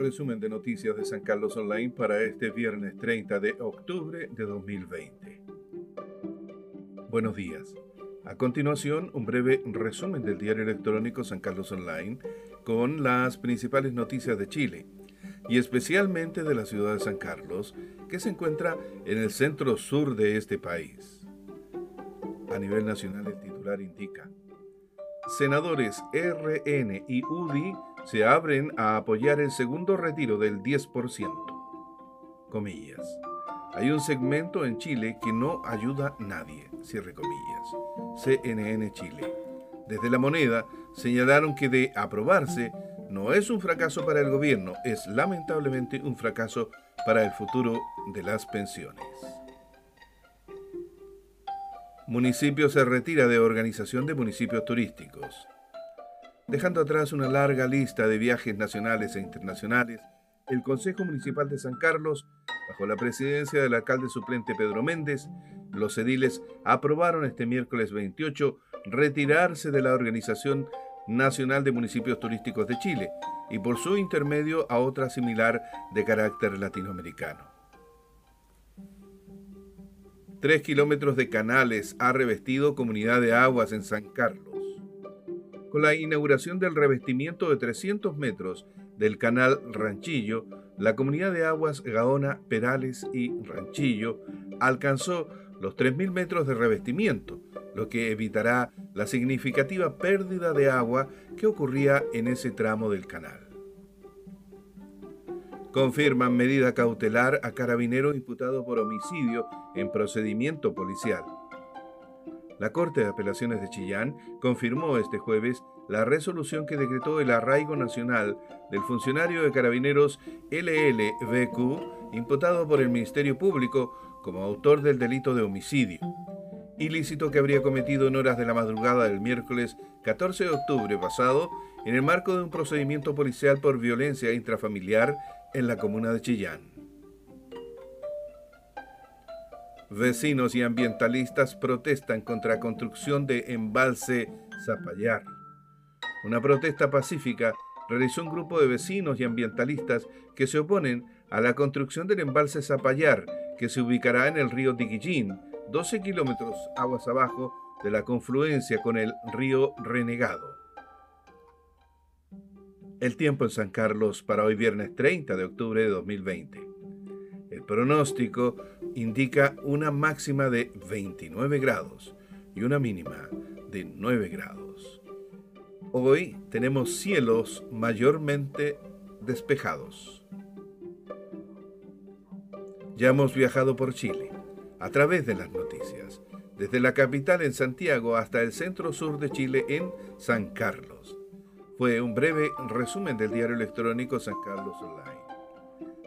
resumen de noticias de San Carlos Online para este viernes 30 de octubre de 2020. Buenos días. A continuación, un breve resumen del diario electrónico San Carlos Online con las principales noticias de Chile y especialmente de la ciudad de San Carlos, que se encuentra en el centro sur de este país. A nivel nacional, el titular indica, senadores RN y UDI se abren a apoyar el segundo retiro del 10%. Comillas. Hay un segmento en Chile que no ayuda a nadie, cierre comillas. CNN Chile. Desde la moneda señalaron que de aprobarse no es un fracaso para el gobierno, es lamentablemente un fracaso para el futuro de las pensiones. Municipio se retira de organización de municipios turísticos dejando atrás una larga lista de viajes nacionales e internacionales, el Consejo Municipal de San Carlos, bajo la presidencia del alcalde suplente Pedro Méndez, los ediles aprobaron este miércoles 28 retirarse de la Organización Nacional de Municipios Turísticos de Chile y por su intermedio a otra similar de carácter latinoamericano. Tres kilómetros de canales ha revestido Comunidad de Aguas en San Carlos con la inauguración del revestimiento de 300 metros del canal Ranchillo, la comunidad de aguas Gaona, Perales y Ranchillo alcanzó los 3.000 metros de revestimiento, lo que evitará la significativa pérdida de agua que ocurría en ese tramo del canal. Confirman medida cautelar a carabinero imputado por homicidio en procedimiento policial. La Corte de Apelaciones de Chillán confirmó este jueves la resolución que decretó el arraigo nacional del funcionario de carabineros LLBQ, imputado por el Ministerio Público como autor del delito de homicidio, ilícito que habría cometido en horas de la madrugada del miércoles 14 de octubre pasado en el marco de un procedimiento policial por violencia intrafamiliar en la comuna de Chillán. Vecinos y ambientalistas protestan contra la construcción de embalse Zapallar. Una protesta pacífica realizó un grupo de vecinos y ambientalistas que se oponen a la construcción del embalse Zapallar, que se ubicará en el río Tiquillín, 12 kilómetros aguas abajo de la confluencia con el río Renegado. El tiempo en San Carlos para hoy viernes 30 de octubre de 2020. El pronóstico indica una máxima de 29 grados y una mínima de 9 grados. Hoy tenemos cielos mayormente despejados. Ya hemos viajado por Chile, a través de las noticias, desde la capital en Santiago hasta el centro sur de Chile en San Carlos. Fue un breve resumen del diario electrónico San Carlos Online.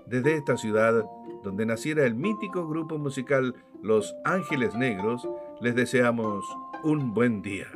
Desde esta ciudad, donde naciera el mítico grupo musical Los Ángeles Negros, les deseamos un buen día.